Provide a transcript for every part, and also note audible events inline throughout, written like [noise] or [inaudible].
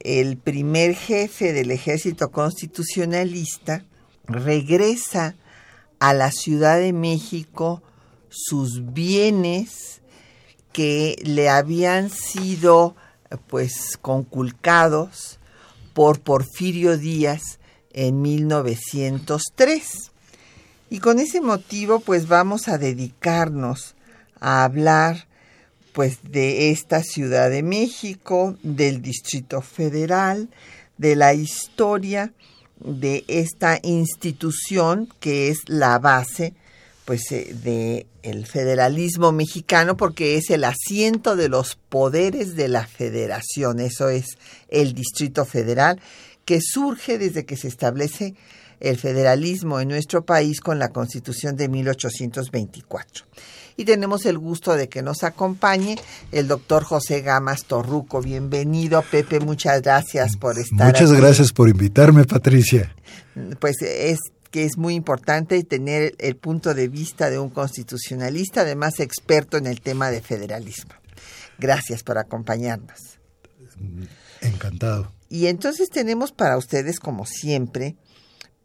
El primer jefe del ejército constitucionalista regresa a la Ciudad de México sus bienes que le habían sido pues conculcados por Porfirio Díaz en 1903. Y con ese motivo pues vamos a dedicarnos a hablar pues de esta Ciudad de México, del Distrito Federal, de la historia de esta institución que es la base pues eh, de el federalismo mexicano porque es el asiento de los poderes de la federación, eso es el Distrito Federal que surge desde que se establece el federalismo en nuestro país con la Constitución de 1824 y tenemos el gusto de que nos acompañe el doctor José Gamas Torruco. Bienvenido, Pepe, muchas gracias por estar Muchas gracias por invitarme, Patricia. Pues es que es muy importante tener el punto de vista de un constitucionalista, además experto en el tema de federalismo. Gracias por acompañarnos. Encantado. Y entonces tenemos para ustedes, como siempre,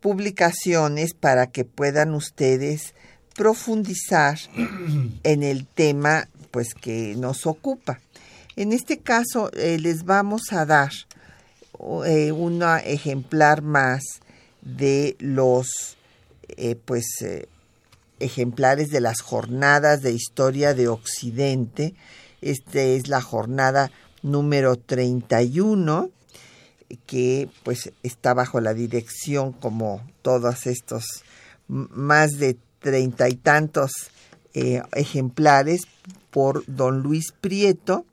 publicaciones para que puedan ustedes profundizar [clears throat] en el tema pues que nos ocupa. En este caso eh, les vamos a dar eh, un ejemplar más de los eh, pues ejemplares de las jornadas de historia de Occidente. Esta es la jornada número 31 que pues está bajo la dirección como todos estos más de treinta y tantos eh, ejemplares por don Luis Prieto.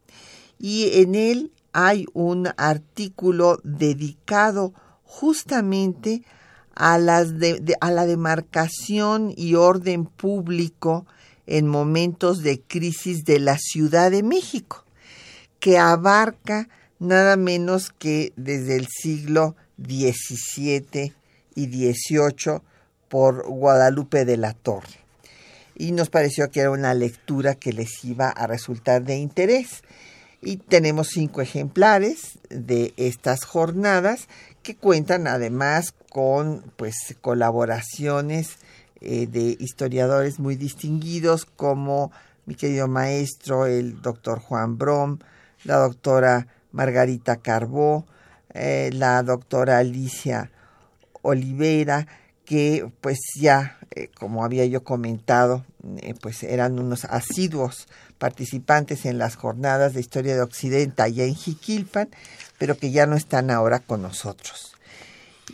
Y en él hay un artículo dedicado justamente a, a la demarcación y orden público en momentos de crisis de la Ciudad de México, que abarca nada menos que desde el siglo XVII y XVIII por Guadalupe de la Torre. Y nos pareció que era una lectura que les iba a resultar de interés. Y tenemos cinco ejemplares de estas jornadas que cuentan además con pues colaboraciones eh, de historiadores muy distinguidos como mi querido maestro, el doctor Juan Brom, la doctora Margarita Carbó, eh, la doctora Alicia Olivera, que pues ya, eh, como había yo comentado, eh, pues eran unos asiduos participantes en las jornadas de historia de Occidente allá en Jiquilpan, pero que ya no están ahora con nosotros.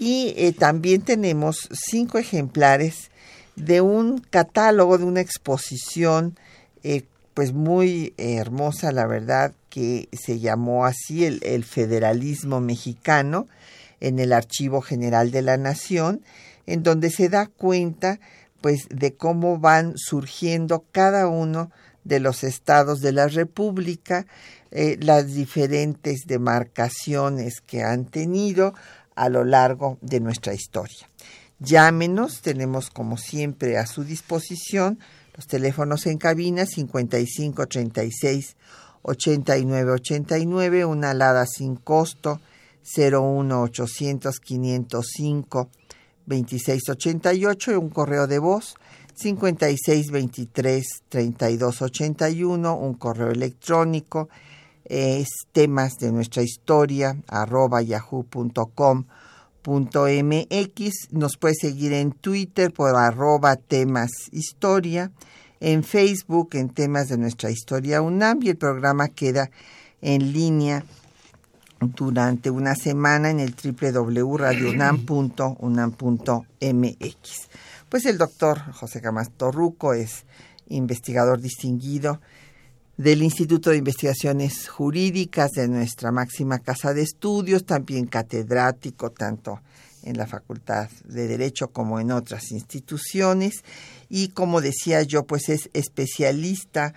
Y eh, también tenemos cinco ejemplares de un catálogo, de una exposición, pues muy hermosa, la verdad, que se llamó así el, el Federalismo Mexicano en el Archivo General de la Nación en donde se da cuenta pues de cómo van surgiendo cada uno de los estados de la República, eh, las diferentes demarcaciones que han tenido a lo largo de nuestra historia. Llámenos, tenemos como siempre a su disposición los teléfonos en cabina 5536 8989, una alada sin costo 01800 505 2688 y un correo de voz 5623-3281, un correo electrónico, es temas de nuestra historia, arroba yahoo.com.mx. Nos puede seguir en Twitter por arroba temas historia, en Facebook en temas de nuestra historia UNAM y el programa queda en línea durante una semana en el www.radionam.unam.mx. Pues el doctor José Camas Torruco es investigador distinguido del Instituto de Investigaciones Jurídicas de nuestra máxima casa de estudios, también catedrático tanto en la Facultad de Derecho como en otras instituciones y como decía yo, pues es especialista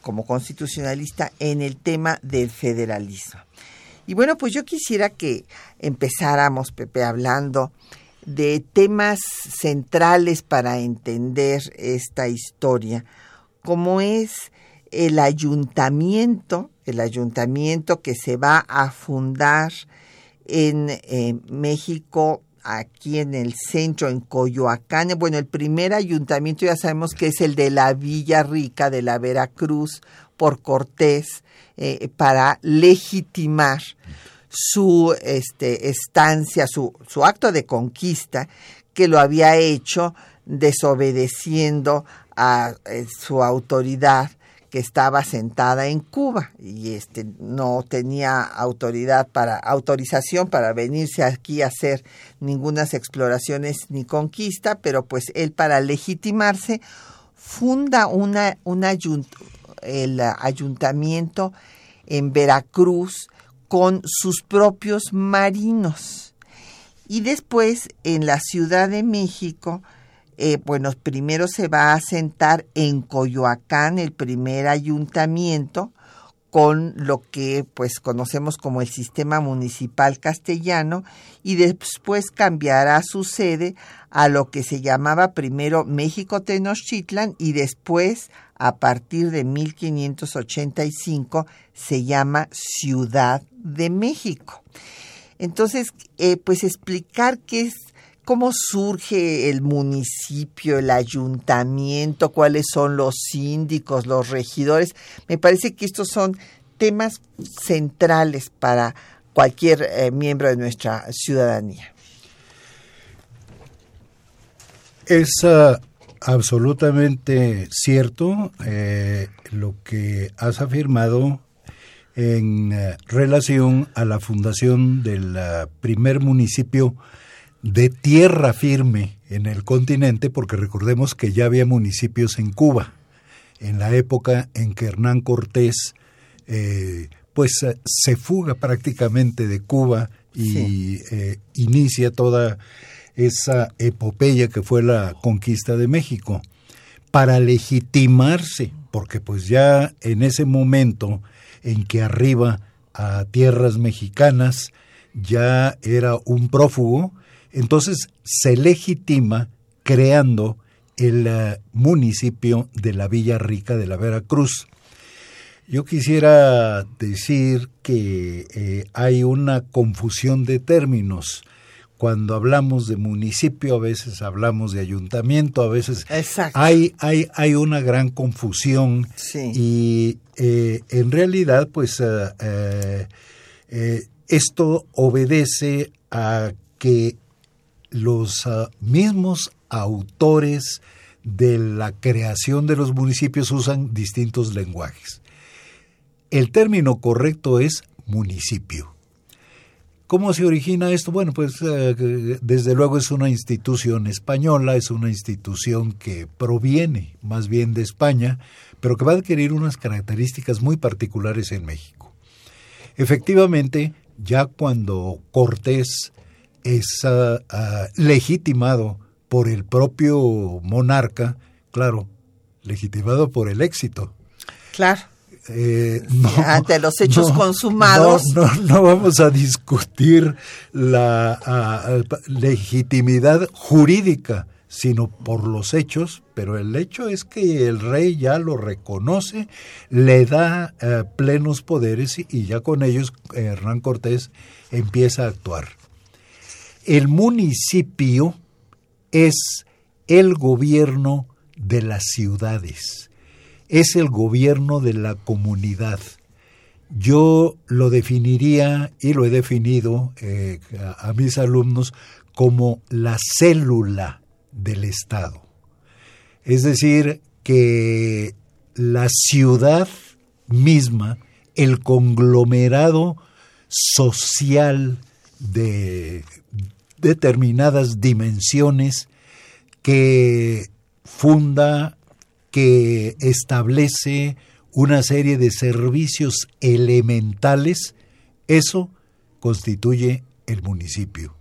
como constitucionalista en el tema del federalismo. Y bueno, pues yo quisiera que empezáramos, Pepe, hablando de temas centrales para entender esta historia, como es el ayuntamiento, el ayuntamiento que se va a fundar en eh, México, aquí en el centro, en Coyoacán. Bueno, el primer ayuntamiento ya sabemos que es el de la Villa Rica de la Veracruz por Cortés eh, para legitimar su este, estancia, su, su acto de conquista, que lo había hecho desobedeciendo a eh, su autoridad que estaba sentada en Cuba y este no tenía autoridad para autorización para venirse aquí a hacer ningunas exploraciones ni conquista, pero pues él para legitimarse funda una, el ayuntamiento en Veracruz con sus propios marinos. Y después en la Ciudad de México eh, bueno, primero se va a sentar en Coyoacán el primer ayuntamiento con lo que pues conocemos como el sistema municipal castellano y después cambiará su sede a lo que se llamaba primero México Tenochtitlan y después a partir de 1585 se llama Ciudad de México. Entonces, eh, pues explicar qué es cómo surge el municipio, el ayuntamiento, cuáles son los síndicos, los regidores. Me parece que estos son temas centrales para cualquier eh, miembro de nuestra ciudadanía. Es ah, absolutamente cierto eh, lo que has afirmado en eh, relación a la fundación del ah, primer municipio de tierra firme en el continente, porque recordemos que ya había municipios en Cuba, en la época en que Hernán Cortés eh, pues eh, se fuga prácticamente de Cuba y eh, inicia toda esa epopeya que fue la conquista de México para legitimarse, porque pues ya en ese momento en que arriba a tierras mexicanas ya era un prófugo, entonces se legitima creando el eh, municipio de la Villa Rica de la Veracruz. Yo quisiera decir que eh, hay una confusión de términos. Cuando hablamos de municipio, a veces hablamos de ayuntamiento, a veces hay, hay, hay una gran confusión y eh, en realidad pues esto obedece a que los ah, mismos autores de la creación de los municipios usan distintos lenguajes. El término correcto es municipio. ¿Cómo se origina esto? Bueno, pues eh, desde luego es una institución española, es una institución que proviene más bien de España, pero que va a adquirir unas características muy particulares en México. Efectivamente, ya cuando Cortés es ah, ah, legitimado por el propio monarca, claro, legitimado por el éxito. Claro. Eh, ante los hechos consumados. No, no, vamos a discutir la ah, legitimidad jurídica, sino por los hechos, pero el hecho es que el rey ya lo reconoce, le da eh, plenos poderes y, ya con ellos eh, Hernán Cortés empieza a actuar. El municipio es el gobierno de las ciudades, es el gobierno de la comunidad. Yo lo definiría y lo he definido eh, a, a mis alumnos como la célula del Estado. Es decir, que la ciudad misma, el conglomerado social de determinadas dimensiones que funda, que establece una serie de servicios elementales, eso constituye el municipio.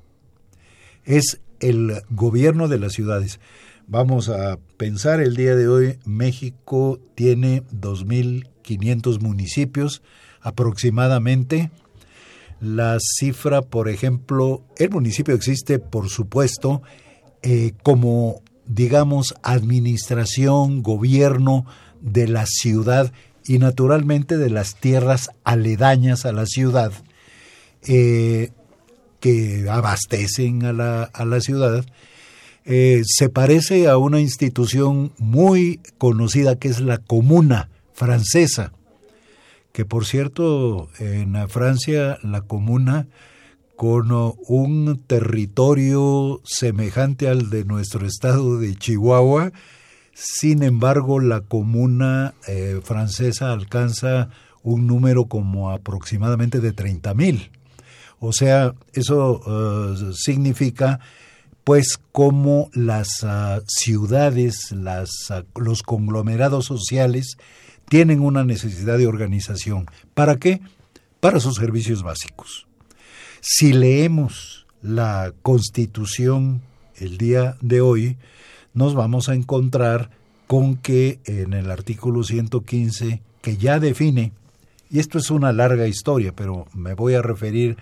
Es el gobierno de las ciudades. Vamos a pensar el día de hoy, México tiene 2.500 municipios aproximadamente. La cifra, por ejemplo, el municipio existe, por supuesto, eh, como, digamos, administración, gobierno de la ciudad y naturalmente de las tierras aledañas a la ciudad eh, que abastecen a la, a la ciudad. Eh, se parece a una institución muy conocida que es la Comuna francesa, que por cierto en Francia la Comuna con un territorio semejante al de nuestro estado de Chihuahua, sin embargo la Comuna eh, francesa alcanza un número como aproximadamente de 30 mil. O sea, eso eh, significa pues como las ah, ciudades, ah, los conglomerados sociales tienen una necesidad de organización. ¿Para qué? Para sus servicios básicos. Si leemos la Constitución el día de hoy, nos vamos a encontrar con que en el artículo 115, que ya define, y esto es una larga historia, pero me voy a referir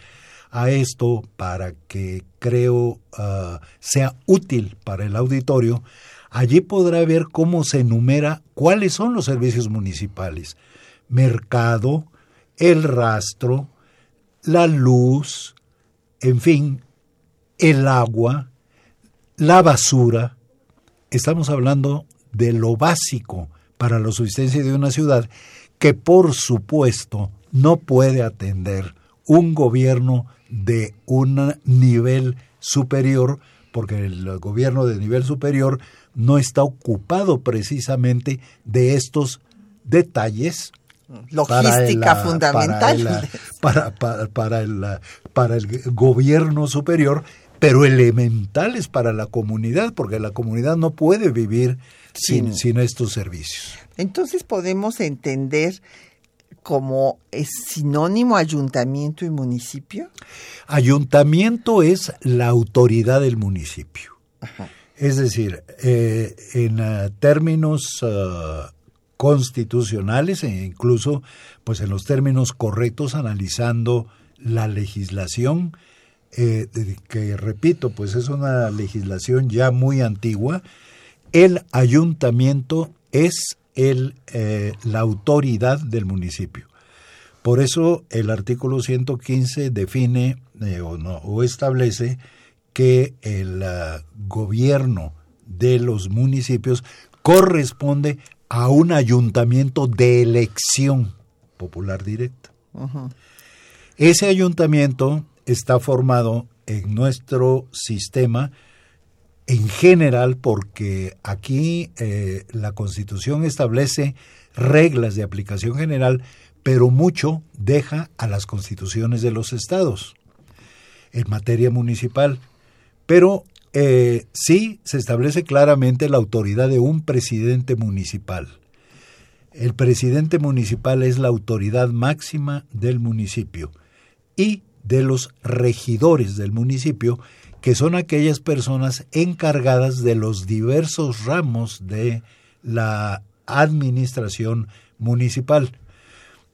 a esto para que creo ah, sea útil para el auditorio, allí podrá ver cómo se enumera cuáles son los servicios municipales. Mercado, el rastro, la luz, en fin, el agua, la basura. Estamos hablando de lo básico para la subsistencia de una ciudad que por supuesto no puede atender un gobierno de un nivel superior, porque el gobierno de nivel superior no está ocupado precisamente de estos detalles logística fundamental para, para, para, el, para el gobierno superior, pero elementales para la comunidad, porque la comunidad no puede vivir sin, sin estos servicios. Entonces podemos entender como es sinónimo ayuntamiento y municipio? Ayuntamiento es la autoridad del municipio. Es decir, eh, en uh, términos uh, constitucionales e incluso pues en los términos correctos analizando la legislación eh, que repito pues es una legislación ya muy antigua el ayuntamiento es el, eh, la autoridad del municipio. Por eso el artículo 115 define eh, o, no, o, establece que el uh, gobierno de los municipios corresponde a un ayuntamiento de elección popular directa. Ese ayuntamiento está formado en nuestro sistema en general porque aquí eh, la Constitución establece reglas de aplicación general, pero mucho deja a las constituciones de los estados en materia municipal. Pero eh, sí se establece claramente la autoridad de un presidente municipal. El presidente municipal es la autoridad máxima del municipio y de los regidores del municipio que son aquellas personas encargadas de los diversos ramos de la administración municipal.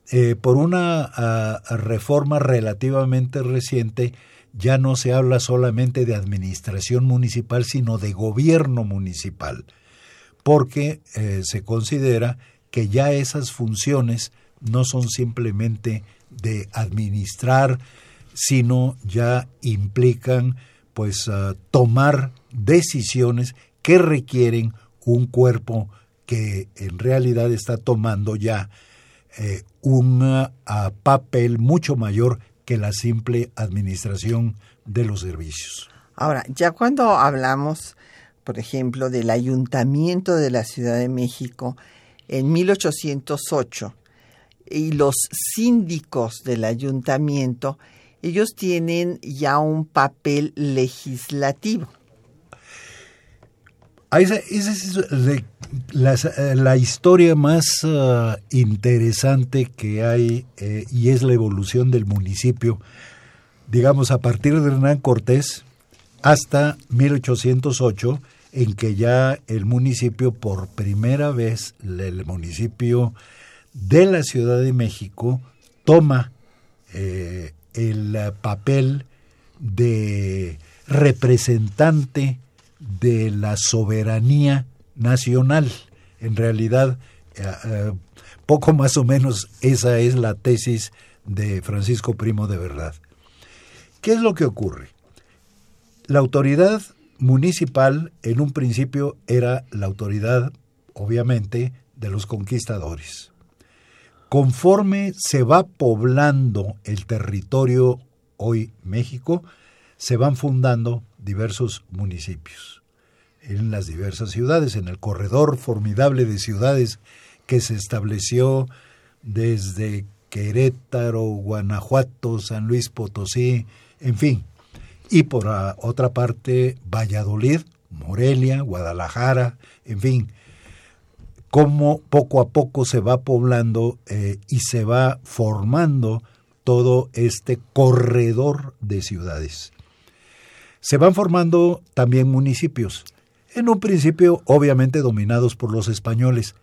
Eh, por una ah, reforma relativamente reciente, ya no se habla solamente de administración municipal, sino de gobierno municipal, porque eh, se considera que ya esas funciones no son simplemente de administrar, sino ya implican pues tomar decisiones que requieren un cuerpo que en realidad está tomando ya eh, un papel mucho mayor que la simple administración de los servicios. Ahora, ya cuando hablamos, por ejemplo, del ayuntamiento de la Ciudad de México en 1808 y los síndicos del ayuntamiento, ellos tienen ya un papel legislativo. Esa, es la, historia más ah, interesante que hay eh, y es la evolución del municipio, digamos, a partir de Hernán Cortés hasta 1808, en que ya el municipio, por primera vez, el municipio de la Ciudad de México, toma eh, el papel de representante de la soberanía nacional. En realidad, eh, eh, poco más o menos esa es la tesis de Francisco Primo de Verdad. ¿Qué es lo que ocurre? La autoridad municipal en un principio era la autoridad, obviamente, de los conquistadores. Conforme se va poblando el territorio hoy México, se van fundando diversos municipios en las diversas ciudades, en el corredor formidable de ciudades que se estableció desde Querétaro, Guanajuato, San Luis Potosí, en fin, y por otra parte Valladolid, Morelia, Guadalajara, en fin, cómo poco a poco se va poblando eh, y se va formando todo este corredor de ciudades. Se van formando también municipios, en un principio obviamente dominados por los españoles,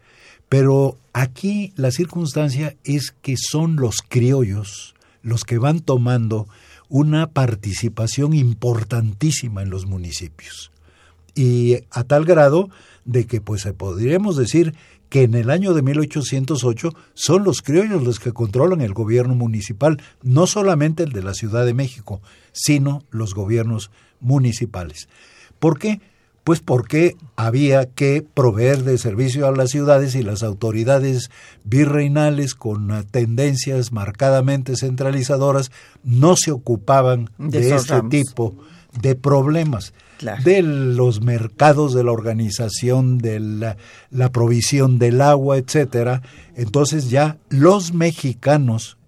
pero aquí la circunstancia es que son los criollos los que van tomando una participación importantísima en los municipios. Y a tal grado de que pues podríamos decir que en el año de 1808 son los criollos los que controlan el gobierno municipal, no solamente el de la Ciudad de México, sino los gobiernos municipales. ¿Por qué? Pues porque había que proveer de servicio a las ciudades y las autoridades virreinales con tendencias marcadamente centralizadoras no se ocupaban de, ese tipo de problemas. de los mercados, de la organización, de la, la, provisión del agua, etcétera. Entonces ya los mexicanos,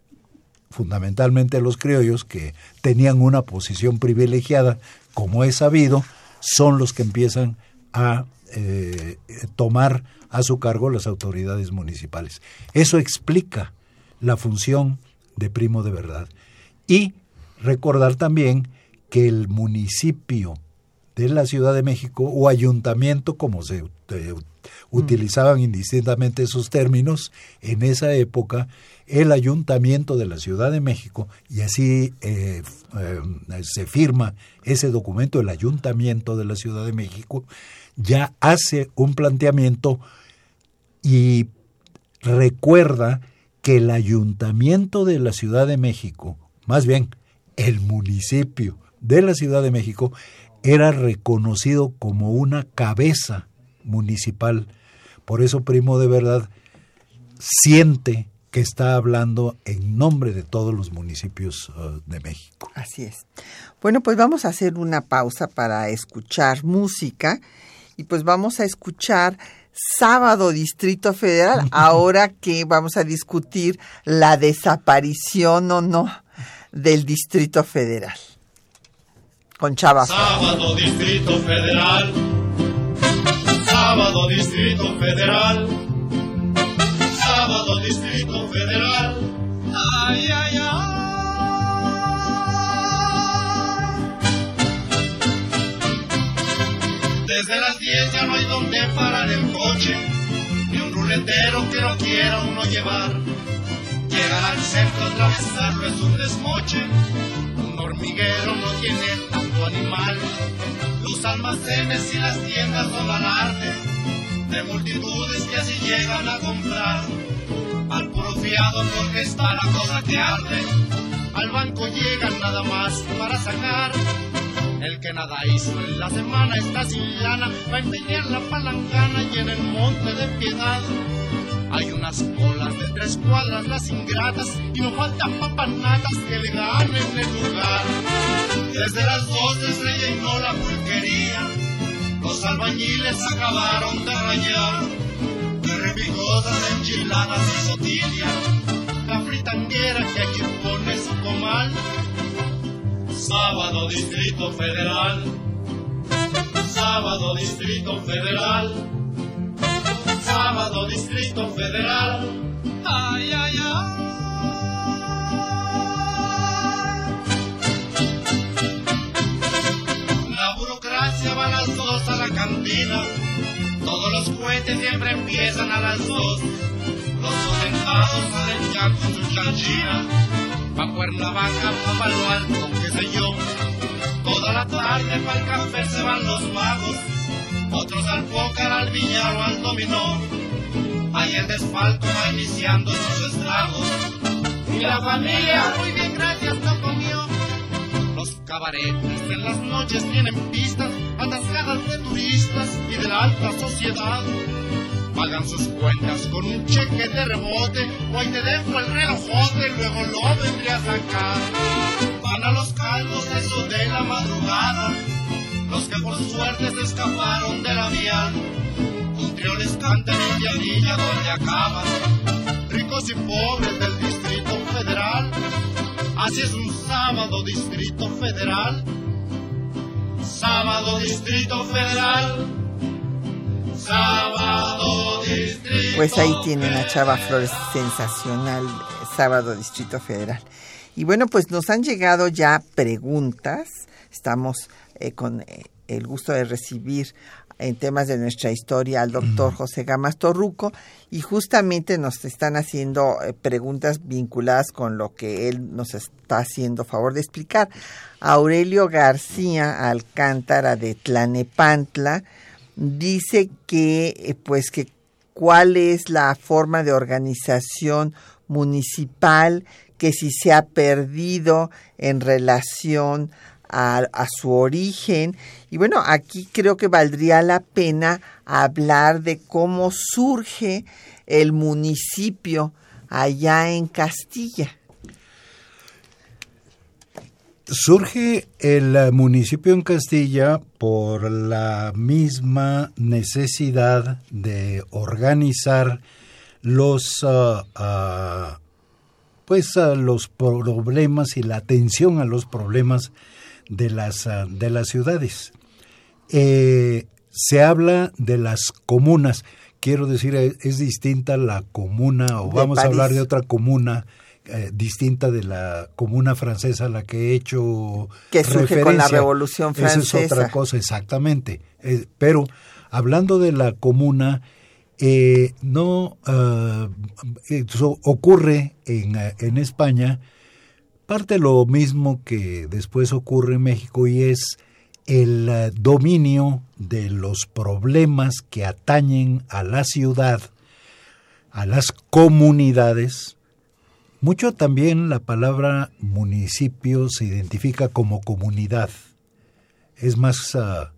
fundamentalmente los criollos, que tenían una posición privilegiada, como es sabido, son los que empiezan a eh, tomar a su cargo las autoridades municipales. Eso explica la función de primo de verdad. Y recordar también que el municipio de la Ciudad de México o ayuntamiento, como se eh, utilizaban indistintamente esos términos en esa época, el ayuntamiento de la Ciudad de México, y así eh, eh, se firma ese documento, el ayuntamiento de la Ciudad de México, ya hace un planteamiento y recuerda que el ayuntamiento de la Ciudad de México, más bien el municipio de la Ciudad de México, era reconocido como una cabeza municipal. Por eso Primo de Verdad siente que está hablando en nombre de todos los municipios uh, de México. Así es. Bueno, pues vamos a hacer una pausa para escuchar música y pues vamos a escuchar Sábado Distrito Federal, [laughs] ahora que vamos a discutir la desaparición o no del Distrito Federal. Con Chava. Sábado Distrito Federal. Sábado Distrito Federal sábado Distrito Federal. Ay, ay, ay. Desde las 10 ya no hay donde parar el coche, ni un ruletero que no quiera uno llevar. Llegar al centro, atravesarlo es un desmoche, hormiguero no tiene tanto animal. Los almacenes y las tiendas son arte de multitudes que así llegan a comprar. Al puro fiado porque está la cosa que arde. Al banco llegan nada más para sacar. El que nada hizo en la semana está sin lana, va a empeñar la palangana y en el monte de piedad. Hay unas colas de tres cuadras, las ingratas, y no faltan papanatas que le ganen el lugar. Desde las dos se no la pulquería los albañiles acabaron de rayar, de enchiladas y sotillas la fritanguera que aquí pone su comal. Sábado Distrito Federal. Sábado Distrito Federal. Sábado Distrito Federal. Ay, ay, ay. La burocracia va a las dos a la cantina. Todos los cohetes siempre empiezan a las dos. Los sentados salen ya con su chanchina. Pa' Cuernavaca, pa' Palo Alto, qué sé yo. Toda la tarde pa' el café se van los vagos. Otros al póker, al billar o al dominó. Ahí el desfalco va iniciando sus estragos. Y la familia, muy bien, gracias, no comió. Los cabaretes en las noches tienen pistas atascadas de turistas y de la alta sociedad. Pagan sus cuentas con un cheque de rebote o ahí te dejo el relojote y luego lo vendría a sacar. Los se escaparon de la vía. Un trío les canta en Villanilla donde acaban, ricos y pobres del Distrito Federal. Así es un sábado Distrito Federal. Sábado Distrito Federal. Sábado Distrito Pues ahí tienen a Chava Flores, sensacional, sábado Distrito Federal. Y bueno, pues nos han llegado ya preguntas. Estamos eh, con eh, el gusto de recibir en temas de nuestra historia al doctor José Gamas Torruco y justamente nos están haciendo eh, preguntas vinculadas con lo que él nos está haciendo favor de explicar. Aurelio García Alcántara de Tlanepantla dice que eh, pues que cuál es la forma de organización municipal que si se ha perdido en relación a, su origen. Y bueno, aquí creo que valdría la pena hablar de cómo surge el municipio allá en Castilla. Surge el municipio en Castilla por la misma necesidad de organizar los uh, uh, pues uh, los problemas y la atención a los problemas de las de las ciudades. Eh, se habla de las comunas. Quiero decir, es distinta la comuna, o vamos a hablar de otra comuna eh, distinta de la comuna francesa a la que he hecho Que surge con la. Revolución Esa es Francesa. otra cosa, exactamente. Eh, pero hablando de la comuna, eh, no ah, eso ocurre en, eh, en España parte lo mismo que después ocurre en México y es el eh, dominio de los problemas que atañen a la ciudad, a las comunidades. Mucho también la palabra municipio se identifica como comunidad. Es más ah,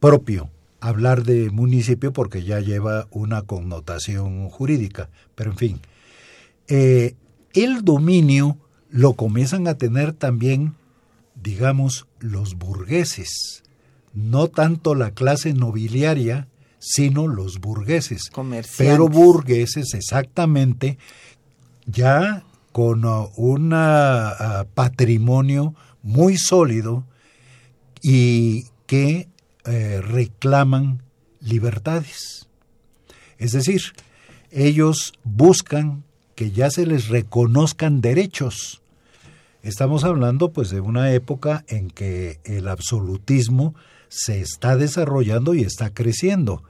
propio hablar de municipio porque ya lleva una connotación jurídica. Pero en fin, eh, el dominio lo comienzan a tener también, digamos, los burgueses. No tanto la clase nobiliaria, sino los burgueses. Pero burgueses exactamente ya con uh, un uh, patrimonio muy sólido y que eh, reclaman libertades. Es decir, ellos buscan que ya se les reconozcan derechos. Estamos hablando pues de una época en que el absolutismo se está desarrollando y está creciendo.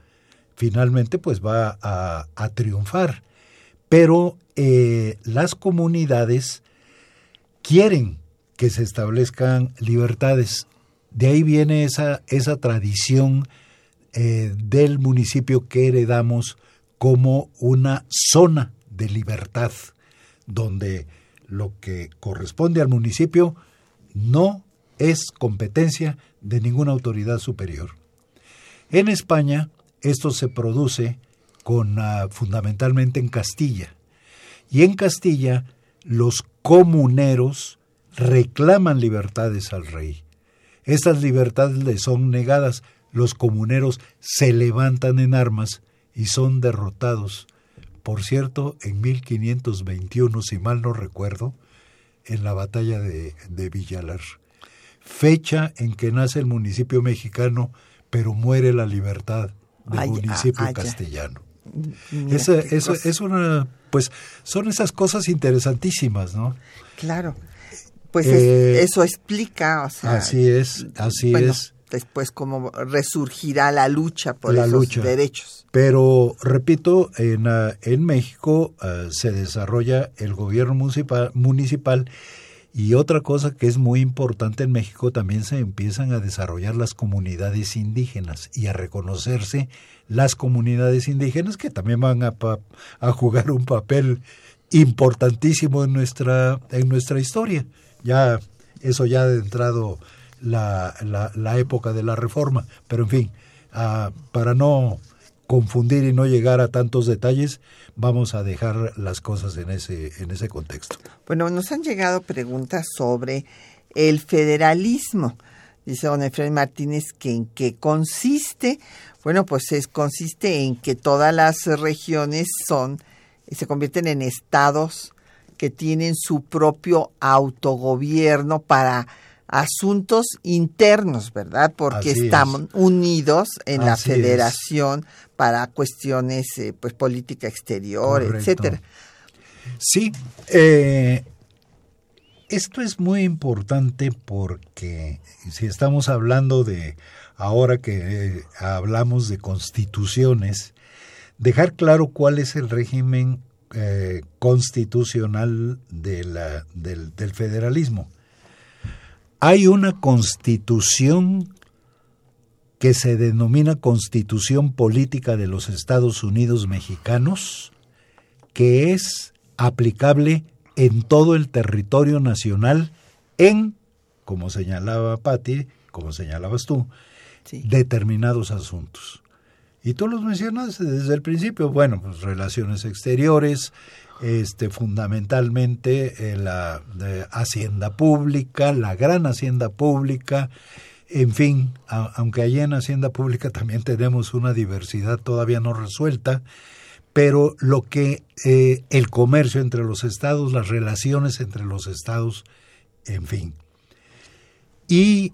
Finalmente pues va a, triunfar. Pero eh, las comunidades quieren que se establezcan libertades. De ahí viene esa, esa tradición eh, del municipio que heredamos como una zona de libertad, donde lo que corresponde al municipio no es competencia de ninguna autoridad superior. En España esto se produce con uh, fundamentalmente en Castilla. Y en Castilla los comuneros reclaman libertades al rey. Estas libertades les son negadas, los comuneros se levantan en armas y son derrotados por cierto, en 1521, si mal no recuerdo, en la batalla de, de Villalar. Fecha en que nace el municipio mexicano, pero muere la libertad del Ay, municipio ah, ah, castellano. Esa- es una, pues, son esas cosas interesantísimas, ¿no? Claro. Pues Eh, es- eso explica, o sea, Así es, así bueno, es. Después cómo resurgirá la lucha por La esos lucha. derechos. Pero, repito, en, ah, en México ah, se desarrolla el gobierno municipal, municipal y otra cosa que es muy importante en México también se empiezan a desarrollar las comunidades indígenas y a reconocerse las comunidades indígenas que también van a, a jugar un papel importantísimo en nuestra, en nuestra historia. Ya, eso ya ha adentrado la, la, época de la reforma. Pero en fin, ah, para no confundir y no llegar a tantos detalles, vamos a dejar las cosas en ese, en ese contexto. Bueno, nos han llegado preguntas sobre el federalismo. Dice don Efraín Martínez que en qué consiste. Bueno, pues es, consiste en que todas las regiones son, se convierten en estados que tienen su propio autogobierno para asuntos internos, ¿verdad? Porque Así es. están unidos en la es. federación para cuestiones, eh, pues, política exterior, Correcto. etcétera. Sí, eh, esto es muy importante porque si estamos hablando de, ahora que eh, hablamos de constituciones, dejar claro cuál es el régimen eh, constitucional de la- del, del federalismo. Hay una constitución que se denomina Constitución Política de los Estados Unidos Mexicanos, que es aplicable en todo el territorio nacional en, como señalaba Patti, como señalabas tú, Sí. determinados asuntos. Y tú los mencionas desde el principio, bueno, pues relaciones exteriores, este fundamentalmente eh, la de hacienda pública, la gran hacienda pública, en fin, aunque allí en hacienda pública también tenemos una diversidad todavía no resuelta, pero lo que eh, el comercio entre los estados, las relaciones entre los estados, en fin. Y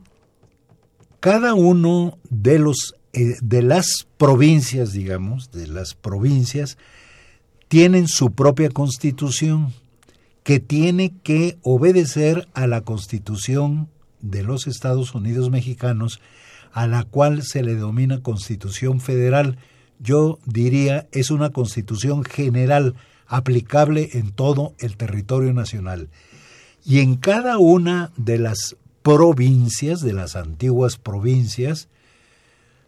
cada uno de los eh, de las provincias, digamos, de las provincias tienen su propia constitución que tiene que obedecer a la constitución de los Estados Unidos mexicanos, a la cual se le denomina constitución federal. Yo diría es una constitución general aplicable en todo el territorio nacional. Y en cada una de las provincias, de las antiguas provincias,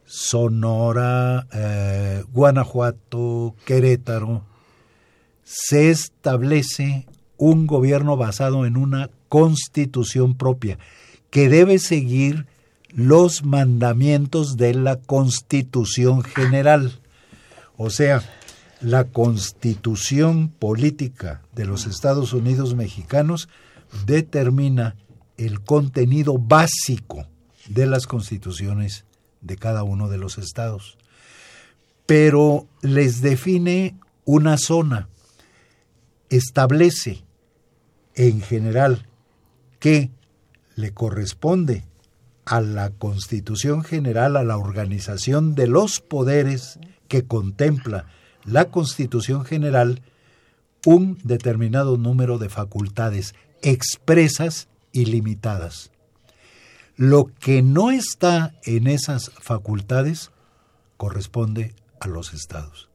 Sonora, eh, Guanajuato, Querétaro, se establece un gobierno basado en una constitución propia que debe seguir los mandamientos de la constitución general. O sea, la constitución política de los Estados Unidos mexicanos determina el contenido básico de las constituciones de cada uno de los estados, pero les define una zona, establece en general que le corresponde a la Constitución General, a la organización de los poderes que contempla la Constitución General, un determinado número de facultades expresas y limitadas. Lo que no está en esas facultades corresponde a los estados.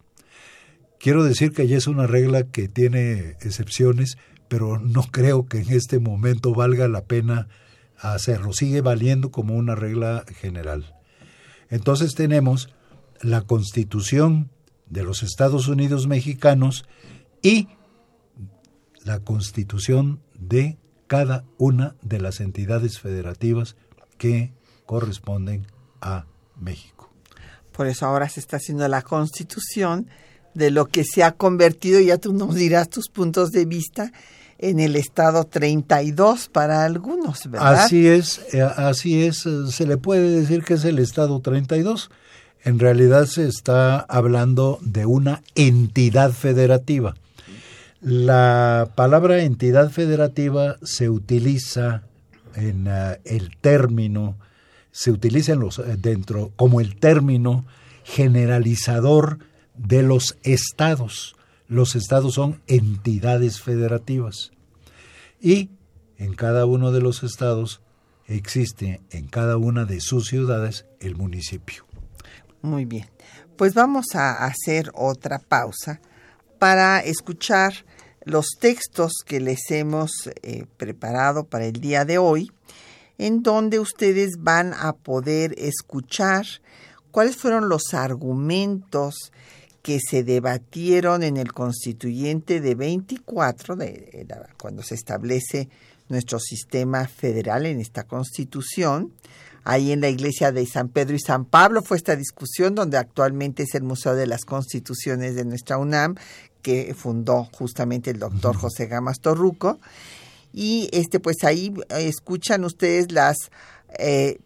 Quiero decir que ya es una regla que tiene excepciones, pero no creo que en este momento valga la pena hacerlo. Sigue valiendo como una regla general. Entonces tenemos la Constitución de los Estados Unidos mexicanos y la Constitución de cada una de las entidades federativas que corresponden a México. Por eso ahora se está haciendo la constitución de lo que se ha convertido, ya tú nos dirás tus puntos de vista, en el estado 32 para algunos, ¿verdad? Así es, eh, así es, eh, se le puede decir que es el estado 32. En realidad se está hablando de una entidad federativa. La palabra entidad federativa se utiliza en uh, el término, se utiliza en los, eh, dentro como el término generalizador de los estados. Los estados son entidades federativas. Y en cada uno de los estados existe en cada una de sus ciudades el municipio. Muy bien. Pues vamos a hacer otra pausa para escuchar los textos que les hemos eh, preparado para el día de hoy, en donde ustedes van a poder escuchar cuáles fueron los argumentos que se debatieron en el constituyente de 24, de, cuando se establece nuestro sistema federal en esta constitución. Ahí en la iglesia de San Pedro y San Pablo fue esta discusión donde actualmente es el Museo de las Constituciones de nuestra UNAM, que fundó justamente el doctor José Gamas Torruco. Y este, pues ahí eh, escuchan ustedes las eh,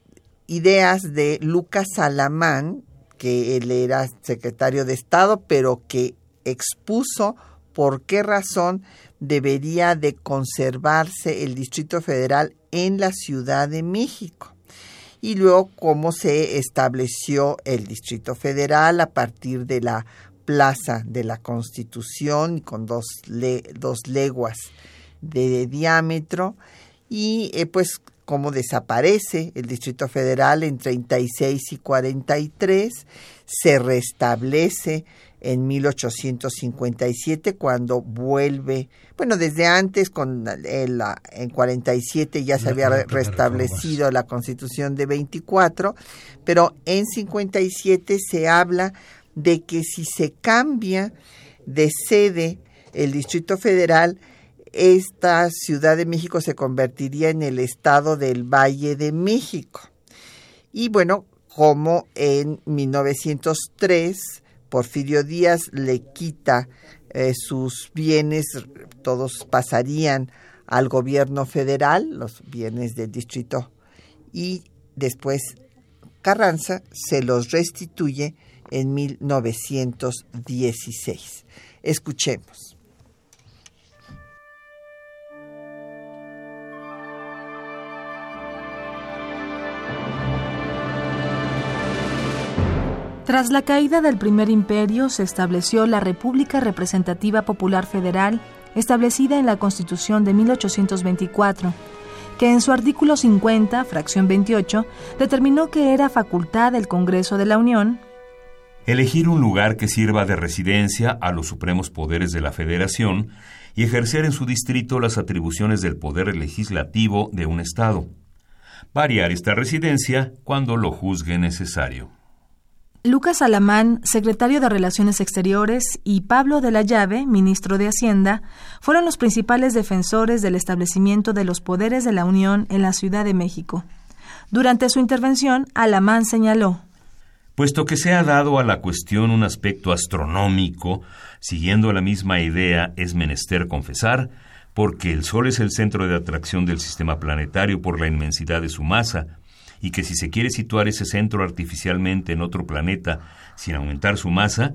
ideas de Lucas Salamán, que él era secretario de Estado, pero que expuso por qué razón debería de conservarse el Distrito Federal en la Ciudad de México. Y luego cómo se estableció el Distrito Federal a partir de la plaza de la Constitución con dos, dos leguas de diámetro y eh, pues cómo desaparece el Distrito Federal en 36 y 43, se restablece en 1857 cuando vuelve, bueno, desde antes con el, en 47 ya se había restablecido la Constitución de 24, pero en 57 se habla de que si se cambia de sede el Distrito Federal, esta Ciudad de México se convertiría en el estado del Valle de México. Y bueno, como en 1903 Porfirio Díaz le quita eh, sus bienes, todos pasarían al gobierno federal, los bienes del distrito, y después Carranza se los restituye en 1916. Escuchemos. Tras la caída del primer imperio se estableció la República Representativa Popular Federal, establecida en la Constitución de 1824, que en su artículo 50, fracción 28, determinó que era facultad del Congreso de la Unión elegir un lugar que sirva de residencia a los supremos poderes de la Federación y ejercer en su distrito las atribuciones del poder legislativo de un Estado. Variar esta residencia cuando lo juzgue necesario. Lucas Alamán, secretario de Relaciones Exteriores, y Pablo de la Llave, ministro de Hacienda, fueron los principales defensores del establecimiento de los poderes de la Unión en la Ciudad de México. Durante su intervención, Alamán señaló Puesto que se ha dado a la cuestión un aspecto astronómico, siguiendo la misma idea es menester confesar, porque el Sol es el centro de atracción del sistema planetario por la inmensidad de su masa, y que si se quiere situar ese centro artificialmente en otro planeta sin aumentar su masa,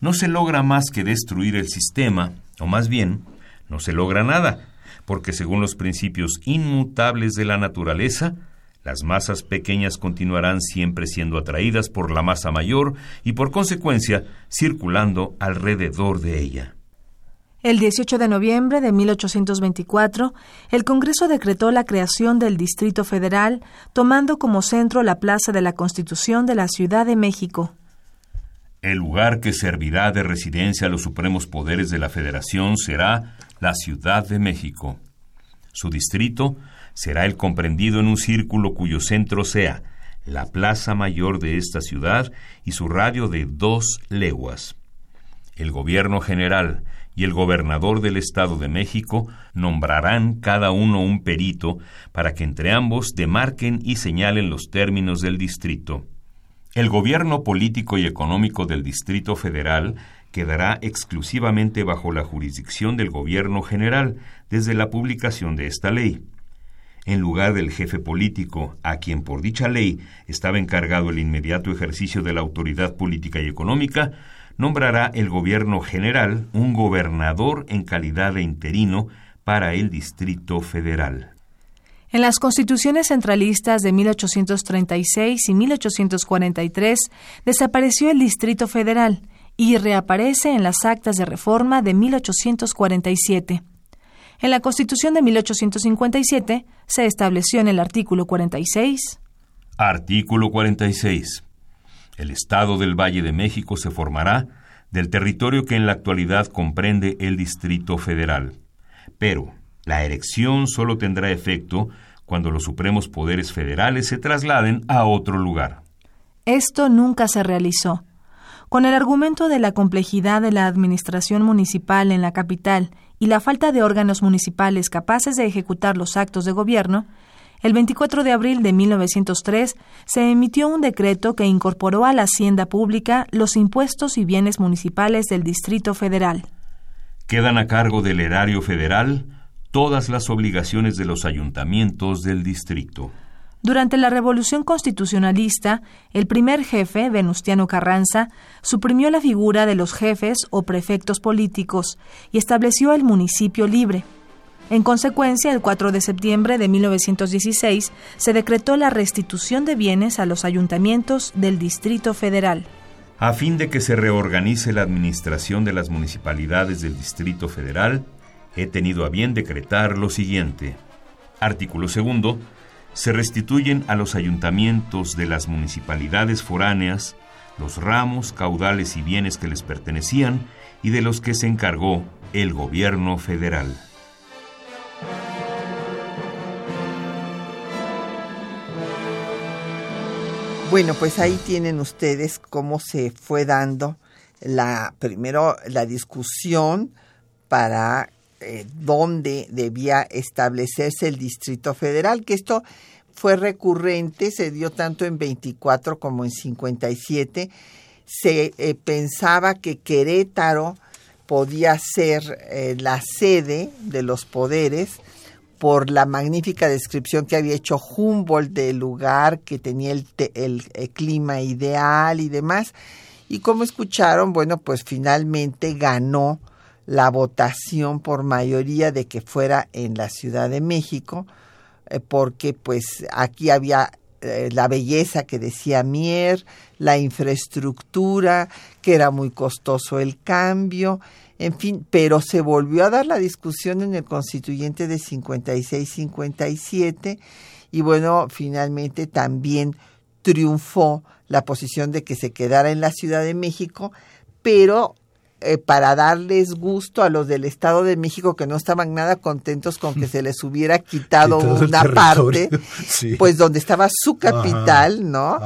no se logra más que destruir el sistema, o más bien, no se logra nada, porque según los principios inmutables de la naturaleza, las masas pequeñas continuarán siempre siendo atraídas por la masa mayor y por consecuencia circulando alrededor de ella. El 18 de noviembre de 1824, el Congreso decretó la creación del Distrito Federal, tomando como centro la Plaza de la Constitución de la Ciudad de México. El lugar que servirá de residencia a los supremos poderes de la Federación será la Ciudad de México. Su distrito será el comprendido en un círculo cuyo centro sea la plaza mayor de esta ciudad y su radio de dos leguas. El gobierno general y el gobernador del Estado de México nombrarán cada uno un perito para que entre ambos demarquen y señalen los términos del distrito. El gobierno político y económico del Distrito Federal quedará exclusivamente bajo la jurisdicción del gobierno general desde la publicación de esta ley. en lugar del jefe político, a quien por dicha ley estaba encargado el inmediato ejercicio de la autoridad política y económica, nombrará el gobierno general un gobernador en calidad de interino para el Distrito Federal. En las constituciones centralistas de 1836 y 1843 desapareció el Distrito Federal y reaparece en las actas de reforma de 1847. En la Constitución de 1857 se estableció en el artículo 46. Artículo 46. El Estado del Valle de México se formará del territorio que en la actualidad comprende el Distrito Federal. Pero la erección solo tendrá efecto cuando los supremos poderes federales se trasladen a otro lugar. Esto nunca se realizó. Con el argumento de la complejidad de la administración municipal en la capital y la falta de órganos municipales capaces de ejecutar los actos de gobierno, el 24 de abril de 1903 se emitió un decreto que incorporó a la hacienda pública los impuestos y bienes municipales del Distrito Federal. Quedan a cargo del erario federal todas las obligaciones de los ayuntamientos del distrito. Durante la Revolución Constitucionalista, el primer jefe, Venustiano Carranza, suprimió la figura de los jefes o prefectos políticos y estableció el municipio libre. En consecuencia, el 4 de septiembre de 1916 se decretó la restitución de bienes a los ayuntamientos del Distrito Federal. A fin de que se reorganice la administración de las municipalidades del Distrito Federal, he tenido a bien decretar lo siguiente. Artículo segundo se restituyen a los ayuntamientos de las municipalidades foráneas los ramos, caudales y bienes que les pertenecían y de los que se encargó el gobierno federal. Bueno, pues ahí tienen ustedes cómo se fue dando la primero la discusión para eh, dónde debía establecerse el Distrito Federal, que esto fue recurrente, se dio tanto en 24 como en 57. Se eh, pensaba que Querétaro podía ser eh, la sede de los poderes por la magnífica descripción que había hecho Humboldt del lugar, que tenía el, el clima ideal y demás. Y como escucharon, bueno, pues finalmente ganó la votación por mayoría de que fuera en la Ciudad de México, eh, porque pues aquí había eh, la belleza que decía Mier, la infraestructura, que era muy costoso el cambio, en fin, pero se volvió a dar la discusión en el constituyente de 56-57 y bueno, finalmente también triunfó la posición de que se quedara en la Ciudad de México, pero eh, para darles gusto a los del Estado de México que no estaban nada contentos con que [laughs] se les hubiera quitado una parte, [laughs] pues donde estaba su capital, ¿no?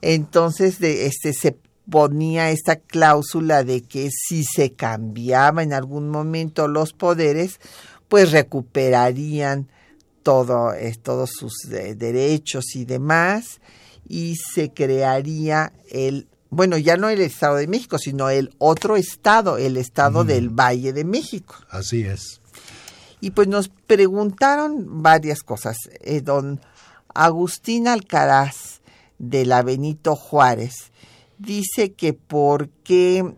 Entonces de, este se ponía esta cláusula de que si se cambiaba en algún momento los poderes, pues recuperarían todo, eh, todos sus eh, derechos y demás, y se crearía el bueno, ya no el Estado de México, sino el otro estado, el estado del Valle de México. Así es. Y pues nos preguntaron varias cosas. Eh, don Agustín Alcaraz de la Benito Juárez dice que por qué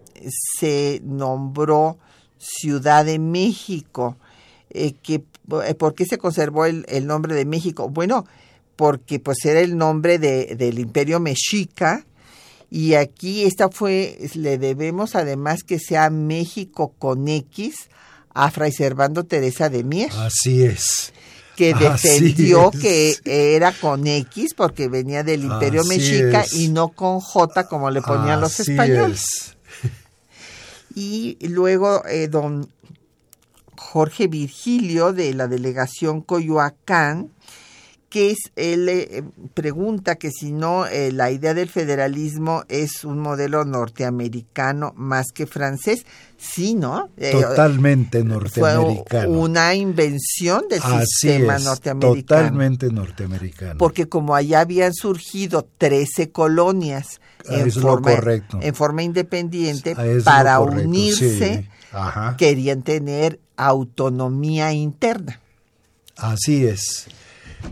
se nombró Ciudad de México, eh, que eh, por qué se conservó el, el, nombre de México. Bueno, porque pues era el nombre de, del imperio mexica, y aquí esta fue, le debemos además que sea México con X a Fray Servando Teresa de Mier. Así es. Que [laughs] defendió que era con X porque venía del Imperio Mexica y no con J como le ponían los españoles. [laughs] Y luego eh, don Jorge Virgilio de la delegación Coyoacán que es, él eh, pregunta que si no eh, la idea del federalismo es un modelo norteamericano más que francés. Sí, ¿no? Eh, Totalmente norteamericano. Fue una invención del sistema norteamericano. Totalmente norteamericano. Porque como allá habían surgido 13 colonias ah, en, forma, en forma independiente, para unirse, querían tener autonomía interna. Así es.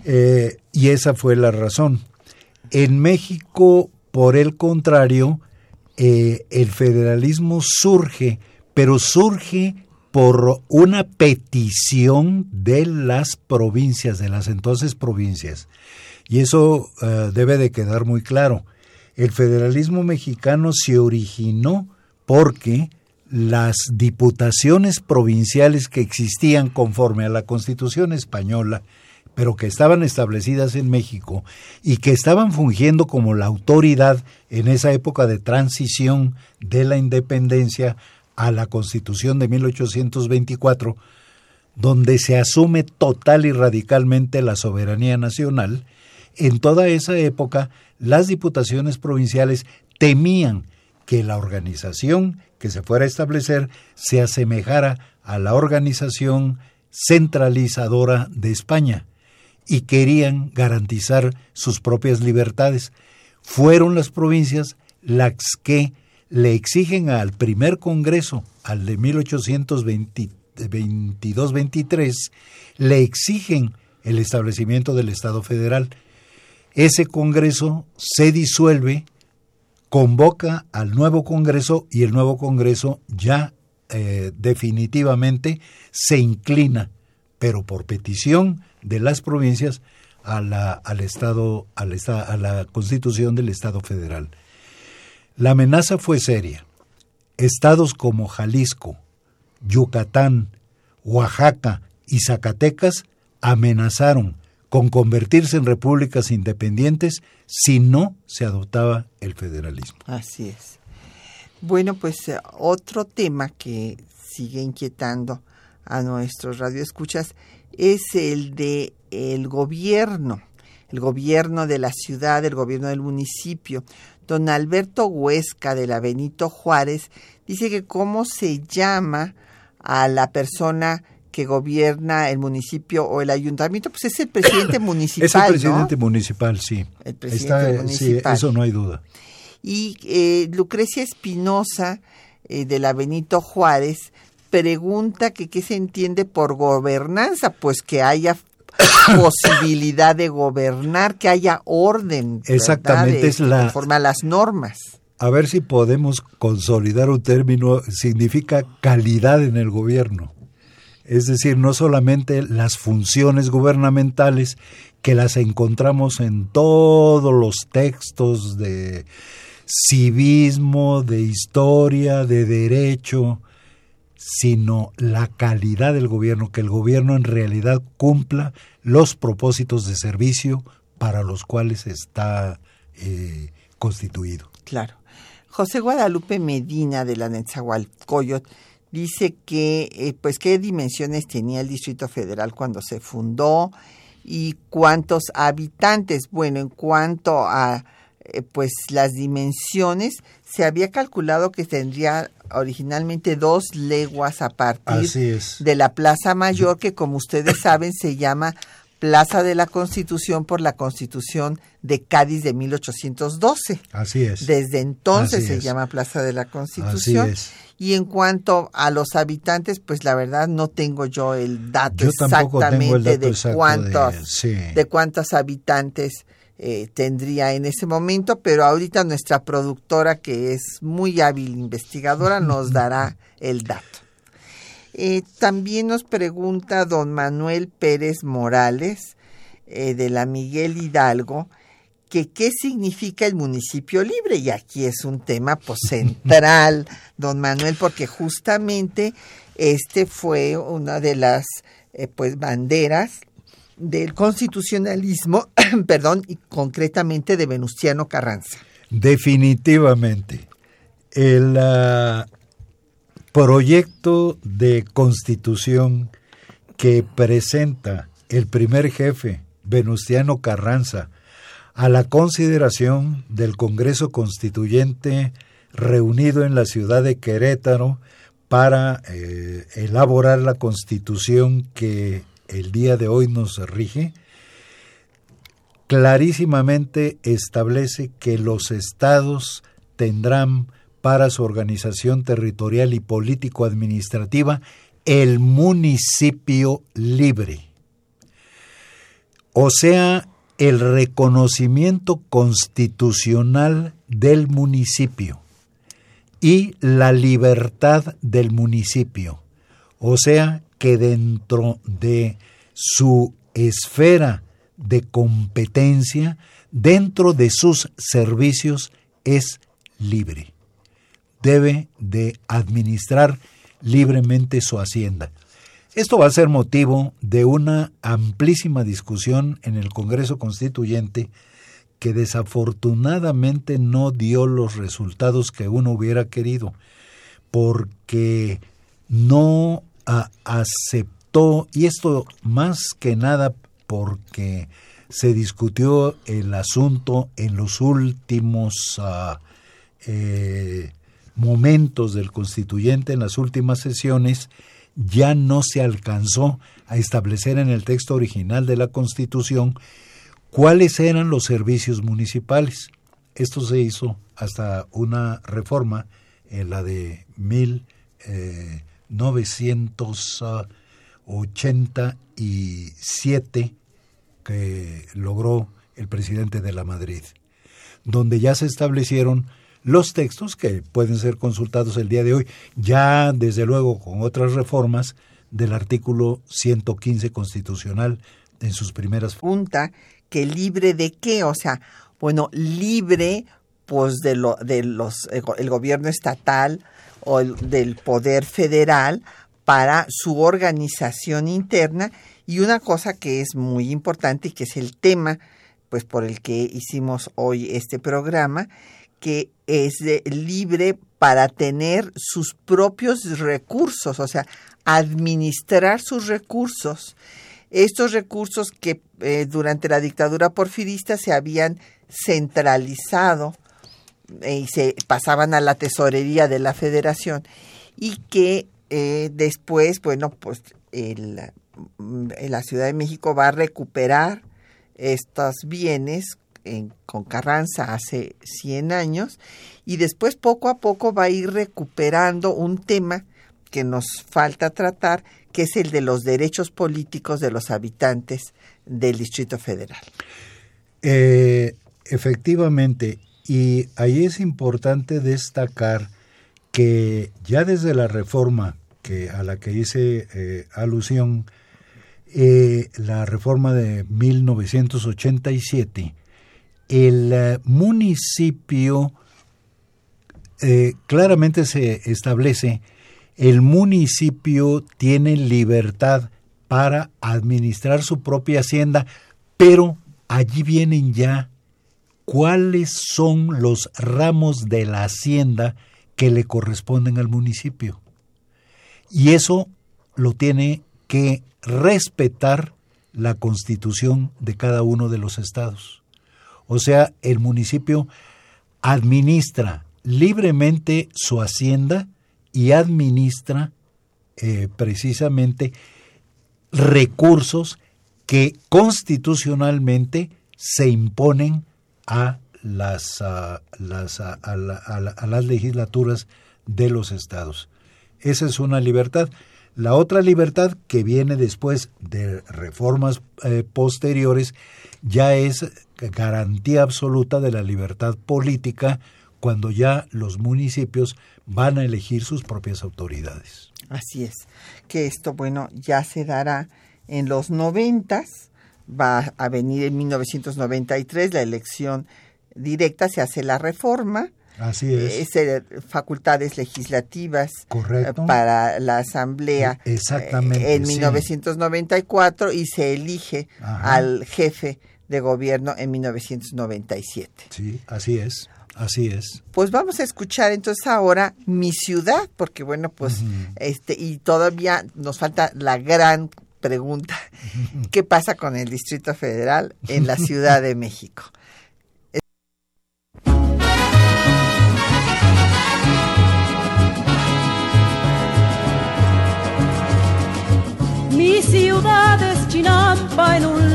Eh, y esa fue la razón. En México, por el contrario, eh, el federalismo surge, pero surge por una petición de las provincias, de las entonces provincias. Y eso eh, debe de quedar muy claro. El federalismo mexicano se originó porque las diputaciones provinciales que existían conforme a la Constitución española, pero que estaban establecidas en México y que estaban fungiendo como la autoridad en esa época de transición de la independencia a la Constitución de 1824, donde se asume total y radicalmente la soberanía nacional, en toda esa época las diputaciones provinciales temían que la organización que se fuera a establecer se asemejara a la organización centralizadora de España y querían garantizar sus propias libertades. Fueron las provincias las que le exigen al primer Congreso, al de 1822-23, le exigen el establecimiento del Estado federal. Ese Congreso se disuelve convoca al nuevo Congreso y el nuevo Congreso ya eh, definitivamente se inclina, pero por petición de las provincias, al Estado, a la Constitución del Estado federal. La amenaza fue seria. Estados como Jalisco, Yucatán, Oaxaca y Zacatecas amenazaron con convertirse en repúblicas independientes si no se adoptaba el federalismo. Así es. Bueno, pues eh, otro tema que sigue inquietando a nuestros radioescuchas es el de el gobierno, el gobierno de la ciudad, el gobierno del municipio. Don Alberto Huesca de la Benito Juárez dice que cómo se llama a la persona que gobierna el municipio o el ayuntamiento, pues es el presidente [coughs] municipal. Es el presidente municipal, sí. El presidente municipal. Sí, eso no hay duda. Y eh, Lucrecia Espinosa, eh, de la Benito Juárez, pregunta que qué se entiende por gobernanza, pues que haya [coughs] posibilidad de gobernar, que haya orden. Exactamente, es la... Conforme a las normas. A ver si podemos consolidar un término, significa calidad en el gobierno es decir, no solamente las funciones gubernamentales que las encontramos en todos los textos de civismo, de historia, de derecho, sino la calidad del gobierno, que el gobierno en realidad cumpla los propósitos de servicio para los cuales está eh, constituido. Claro. José Guadalupe Medina de la Netzahualcoyot dice que, eh, pues, qué dimensiones tenía el Distrito Federal cuando se fundó y cuántos habitantes. Bueno, en cuanto a, eh, pues, las dimensiones, se había calculado que tendría originalmente dos leguas a partir de la Plaza Mayor, que como ustedes saben se llama Plaza de la Constitución por la Constitución de Cádiz de 1812. Así es. Desde entonces se llama Plaza de la Constitución. Así es. Y en cuanto a los habitantes, pues la verdad no tengo yo el dato exactamente de cuántos de... cuántos habitantes eh, tendría en ese momento, pero ahorita nuestra productora, que es muy hábil investigadora, [laughs] nos dará el dato. Eh, también nos pregunta don Manuel Pérez Morales, eh, de la Miguel Hidalgo, que qué significa el municipio libre. Y aquí es un tema pues, central, [laughs] don Manuel, porque justamente este fue una de las eh, pues banderas del constitucionalismo, [coughs] perdón, y concretamente de Venustiano Carranza. Definitivamente. El ah, proyecto de constitución que presenta el primer jefe, Venustiano Carranza, a la consideración del Congreso Constituyente reunido en la ciudad de Querétaro para eh, elaborar la constitución que el día de hoy nos rige, clarísimamente establece que los estados tendrán para su organización territorial y político-administrativa el municipio libre. O sea, el reconocimiento constitucional del municipio y la libertad del municipio, o sea, que dentro de su esfera de competencia, dentro de sus servicios, es libre. Debe de administrar libremente su hacienda. Esto va a ser motivo de una amplísima discusión en el Congreso Constituyente que desafortunadamente no dio los resultados que uno hubiera querido, porque no aceptó, y esto más que nada porque se discutió el asunto en los últimos ah, eh, momentos del constituyente, en las últimas sesiones, ya no se alcanzó a establecer en el texto original de la Constitución cuáles eran los servicios municipales. Esto se hizo hasta una reforma, en la de 1987, eh, que logró el presidente de la Madrid, donde ya se establecieron los textos que pueden ser consultados el día de hoy, ya desde luego con otras reformas del artículo 115 constitucional en sus primeras. Pregunta que libre de qué, o sea, bueno, libre pues de lo de los el gobierno estatal o del poder federal para su organización interna y una cosa que es muy importante y que es el tema pues por el que hicimos hoy este programa que es libre para tener sus propios recursos, o sea, administrar sus recursos. Estos recursos que eh, durante la dictadura porfirista se habían centralizado eh, y se pasaban a la tesorería de la federación y que eh, después, bueno, pues la Ciudad de México va a recuperar estos bienes con Carranza hace 100 años y después poco a poco va a ir recuperando un tema que nos falta tratar, que es el de los derechos políticos de los habitantes del Distrito Federal. Eh, efectivamente, y ahí es importante destacar que ya desde la reforma que a la que hice eh, alusión, eh, la reforma de 1987, el eh, municipio eh, claramente se establece, el municipio tiene libertad para administrar su propia hacienda, pero allí vienen ya cuáles son los ramos de la hacienda que le corresponden al municipio. Y eso lo tiene que respetar la constitución de cada uno de los estados. O sea, el municipio administra libremente su hacienda y administra eh, precisamente recursos que constitucionalmente se imponen a las, las, a, las legislaturas de los estados. Esa es una libertad. La otra libertad que viene después de reformas eh, posteriores ya es garantía absoluta de la libertad política cuando ya los municipios van a elegir sus propias autoridades. Así es, que esto, bueno, ya se dará en los noventas, va a venir en 1993 la elección directa, se hace la reforma, Así es. Eh, facultades legislativas eh, para la Asamblea e, Exactamente, eh, en 1994 y se elige al jefe de gobierno en 1997. Sí, así es. Así es. Pues vamos a escuchar entonces ahora mi ciudad, porque bueno, pues este y todavía nos falta la gran pregunta, [laughs] ¿qué pasa con el Distrito Federal en la Ciudad de México? Mi ciudad es Chinampa en un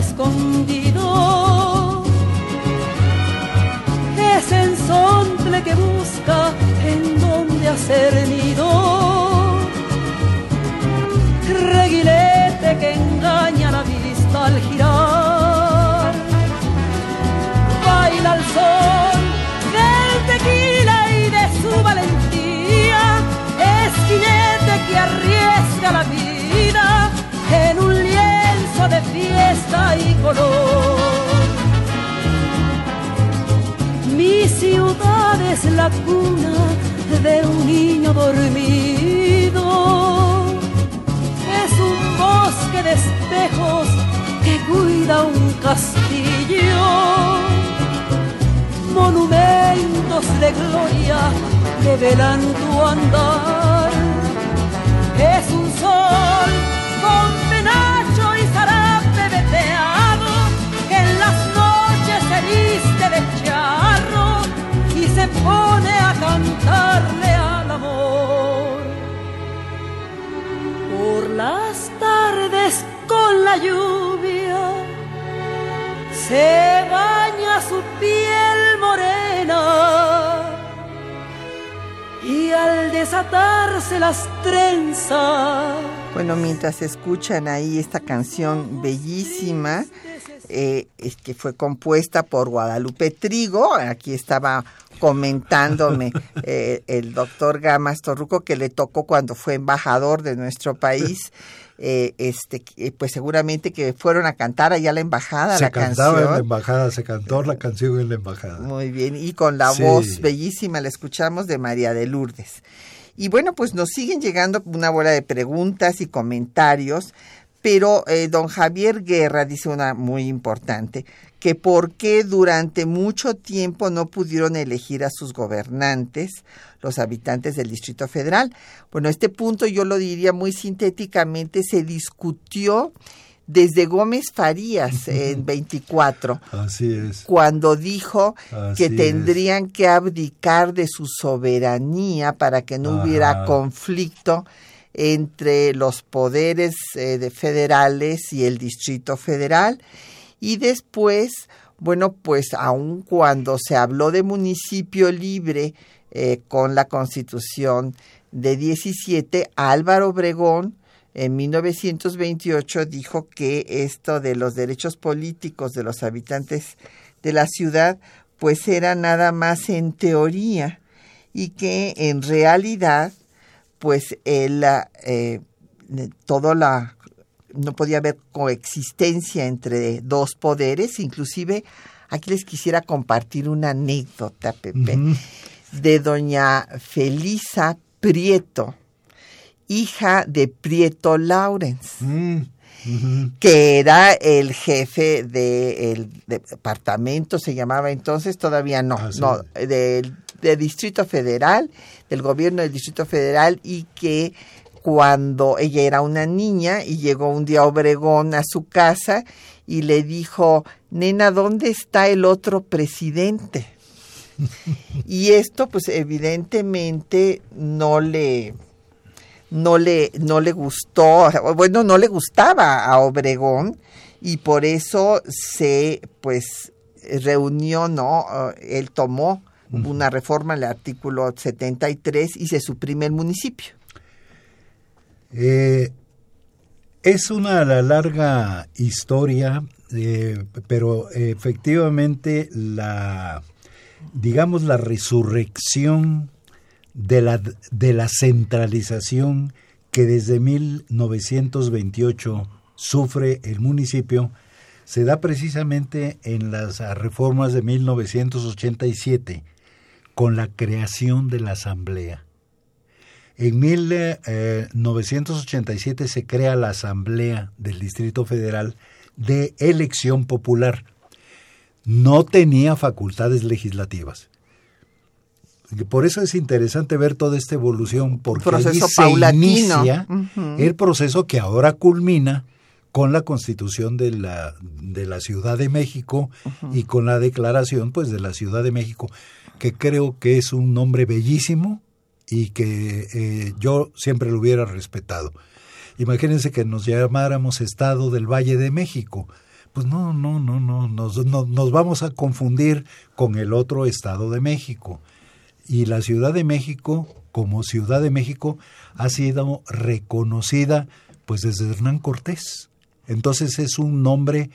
escondido. Es el sontle que busca en donde hacer nido. Reguilete que engaña la vista al girar. Baila al sol. La cuna de un niño dormido. Es un bosque de espejos que cuida un castillo. Monumentos de gloria que velan tu andar. Es un sol pone a cantarle al amor. Por las tardes con la lluvia se baña su piel morena y al desatarse las trenzas Bueno, mientras escuchan ahí esta canción bellísima, eh, que fue compuesta por Guadalupe Trigo, aquí estaba comentándome eh, el doctor Gamas Torruco que le tocó cuando fue embajador de nuestro país. Eh, este eh, pues seguramente que fueron a cantar allá a la embajada se la cantaba canción en la embajada, se cantó la canción en la embajada. muy bien, y con la Sí. voz bellísima la escuchamos de María de Lourdes. Y bueno, pues nos siguen llegando una bola de preguntas y comentarios, pero eh, don Javier Guerra dice una muy importante, que por qué durante mucho tiempo no pudieron elegir a sus gobernantes, los habitantes del Distrito Federal. Bueno, este punto yo lo diría muy sintéticamente, se discutió desde Gómez Farías [laughs] en 24 Así es. cuando dijo Así que es. tendrían que abdicar de su soberanía para que no hubiera conflicto entre los poderes eh, de federales y el Distrito Federal. Y después, bueno, pues aun cuando se habló de municipio libre eh, con la constitución de 17, Álvaro Obregón en 1928 dijo que esto de los derechos políticos de los habitantes de la ciudad pues era nada más en teoría y que en realidad pues él eh, todo la no podía haber coexistencia entre dos poderes. Inclusive aquí les quisiera compartir una anécdota Pepe de doña Felisa Prieto hija de Prieto Lawrence Mm, que era el jefe del departamento, se llamaba entonces, todavía no, Ah, sí. no, del, del Distrito Federal, del gobierno del Distrito Federal, y que cuando ella era una niña y llegó un día Obregón a su casa y le dijo, nena, ¿dónde está el otro presidente? [laughs] y esto, pues evidentemente no le no le, no le gustó, bueno, no le gustaba a Obregón y por eso se, pues, reunió, ¿no? Eh, Él tomó una reforma al artículo 73 y se suprime el municipio. Eh, es una la- larga historia, eh, pero efectivamente la, digamos, la resurrección de la, de la centralización que desde 1928 sufre el municipio se da precisamente en las reformas de 1987 con la creación de la asamblea. En 1987 se crea la Asamblea del Distrito Federal de elección popular. No tenía facultades legislativas. Por eso es interesante ver toda esta evolución, porque Proceso allí se paulatino. inicia Ujú. el proceso que ahora culmina con la constitución de la, de la Ciudad de México y con la declaración pues de la Ciudad de México, que creo que es un nombre bellísimo y que eh, yo siempre lo hubiera respetado. Imagínense que nos llamáramos Estado del Valle de México. Pues no, no, no, no, nos, no- nos vamos a confundir con el otro Estado de México. Y la Ciudad de México, como Ciudad de México, ha sido reconocida pues desde Hernán Cortés. Entonces es un nombre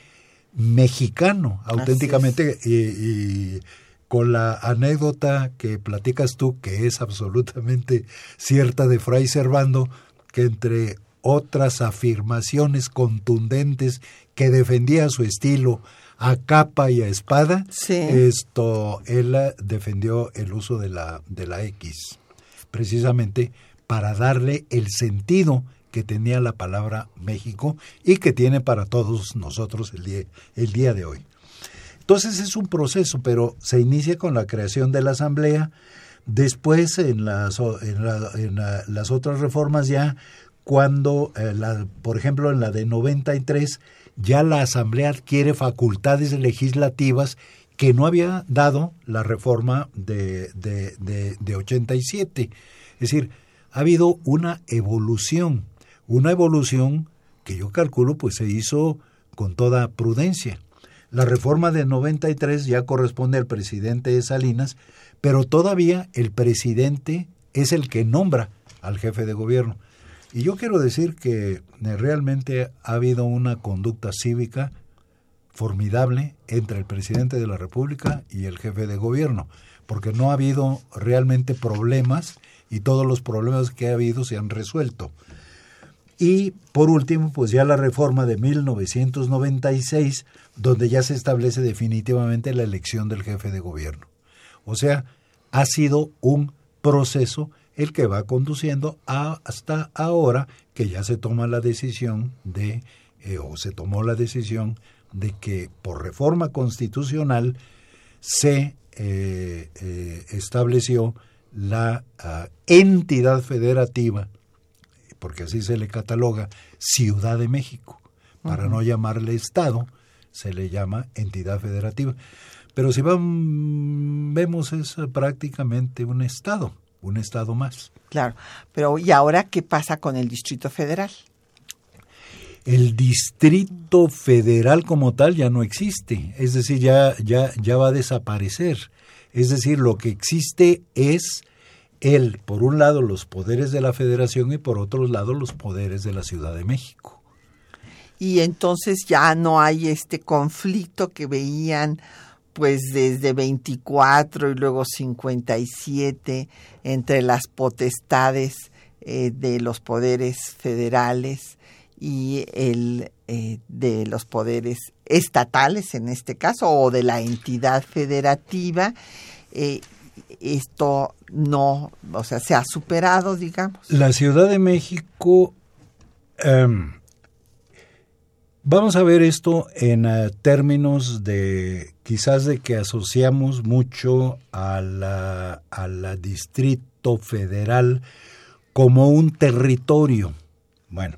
mexicano, auténticamente, y, y con la anécdota que platicas tú, que es absolutamente cierta de Fray Servando, que entre otras afirmaciones contundentes que defendía su estilo a capa y a espada, Sí. esto él defendió el uso de la de la X, precisamente para darle el sentido que tenía la palabra México y que tiene para todos nosotros el día, el día de hoy. Entonces es un proceso, pero se inicia con la creación de la Asamblea, después en las, en la- en la- las otras reformas ya, cuando, eh, la- por ejemplo, en la de 93, ya la Asamblea adquiere facultades legislativas que no había dado la reforma de, de, de, de 87. Es decir, ha habido una evolución, una evolución que yo calculo pues se hizo con toda prudencia. La reforma de 93 ya corresponde al presidente de Salinas, pero todavía el presidente es el que nombra al jefe de gobierno. Y yo quiero decir que eh, realmente ha habido una conducta cívica formidable entre el presidente de la República y el jefe de gobierno, porque no ha habido realmente problemas y todos los problemas que ha habido se han resuelto. Y por último, pues ya la reforma de 1996, donde ya se establece definitivamente la elección del jefe de gobierno. O sea, ha sido un proceso el que va conduciendo hasta ahora que ya se toma la decisión de, eh, o se tomó la decisión de que por reforma constitucional se eh, eh, estableció la ah, entidad federativa porque así se le cataloga, Ciudad de México. Para no llamarle Estado, se le llama entidad federativa. Pero si van, vemos es prácticamente un Estado, un Estado más. Claro. Pero ¿y ahora qué pasa con el Distrito Federal? El Distrito Federal como tal ya no existe, es decir, ya, ya, ya va a desaparecer. Es decir, lo que existe es el, por un lado, los poderes de la Federación y por otro lado, los poderes de la Ciudad de México. Y entonces ya no hay este conflicto que veían pues desde 24 y luego 57 entre las potestades eh, de los poderes federales y el eh, de los poderes estatales en este caso o de la entidad federativa eh, esto no o sea se ha superado digamos La Ciudad de México, em, vamos a ver esto en eh, términos de quizás de que asociamos mucho a la, al Distrito Federal como un territorio. Bueno,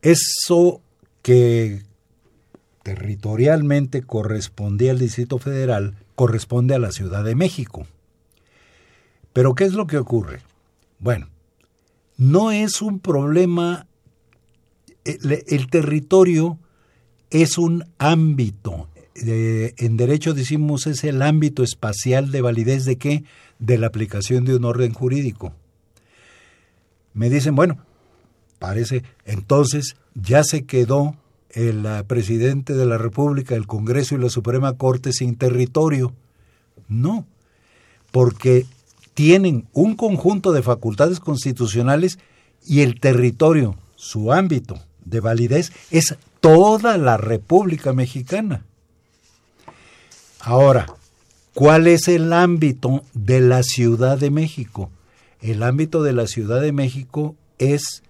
eso que territorialmente correspondía al Distrito Federal corresponde a la Ciudad de México. Pero ¿qué es lo que ocurre? Bueno, no es un problema, el, el territorio es un ámbito, eh, en derecho decimos es el ámbito espacial de validez de qué? De la aplicación de un orden jurídico. Me dicen, bueno, parece, entonces ya se quedó el presidente de la República, el Congreso y la Suprema Corte sin territorio. No, porque tienen un conjunto de facultades constitucionales y el territorio, su ámbito de validez, es toda la República Mexicana. Ahora, ¿cuál es el ámbito de la Ciudad de México? El ámbito de la Ciudad de México es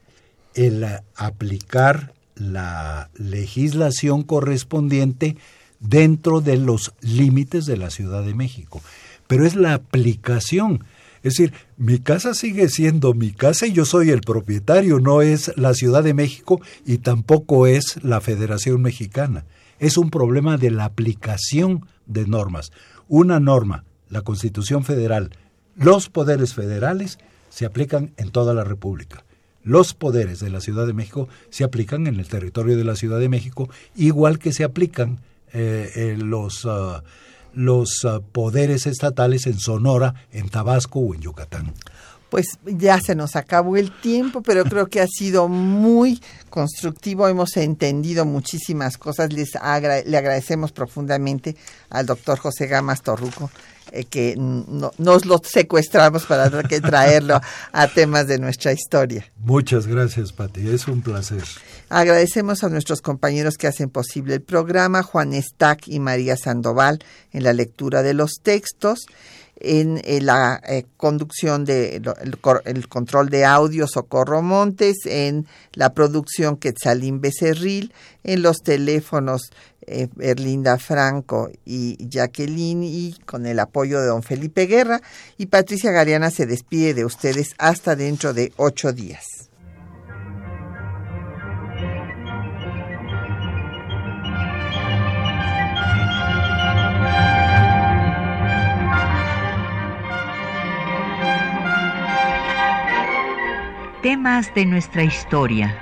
el aplicar la legislación correspondiente dentro de los límites de la Ciudad de México. Pero es la aplicación. Es decir, mi casa sigue siendo mi casa y yo soy el propietario, no es la Ciudad de México y tampoco es la Federación Mexicana. Es un problema de la aplicación de normas. Una norma, la Constitución Federal, los poderes federales se aplican en toda la República. Los poderes de la Ciudad de México se aplican en el territorio de la Ciudad de México, igual que se aplican eh, eh, los, uh, los uh, poderes estatales en Sonora, en Tabasco o en Yucatán. pues ya se nos acabó el tiempo, pero [laughs] creo que ha sido muy constructivo, hemos entendido muchísimas cosas, Les le agradecemos profundamente al doctor José Gamas Torruco eh, que nos lo secuestramos para que traerlo [laughs] a temas de nuestra historia. Muchas gracias, Pati, es un placer. Agradecemos a nuestros compañeros que hacen posible el programa, Juan Stack y María Sandoval, en la lectura de los textos en, eh, la eh, conducción de el, control de audio Socorro Montes, en la producción Quetzalín Becerril, en los teléfonos eh, Erlinda Franco y Jacqueline y con el apoyo de don Felipe Guerra y Patricia Gariana se despide de ustedes hasta dentro de ocho días. Temas de nuestra historia.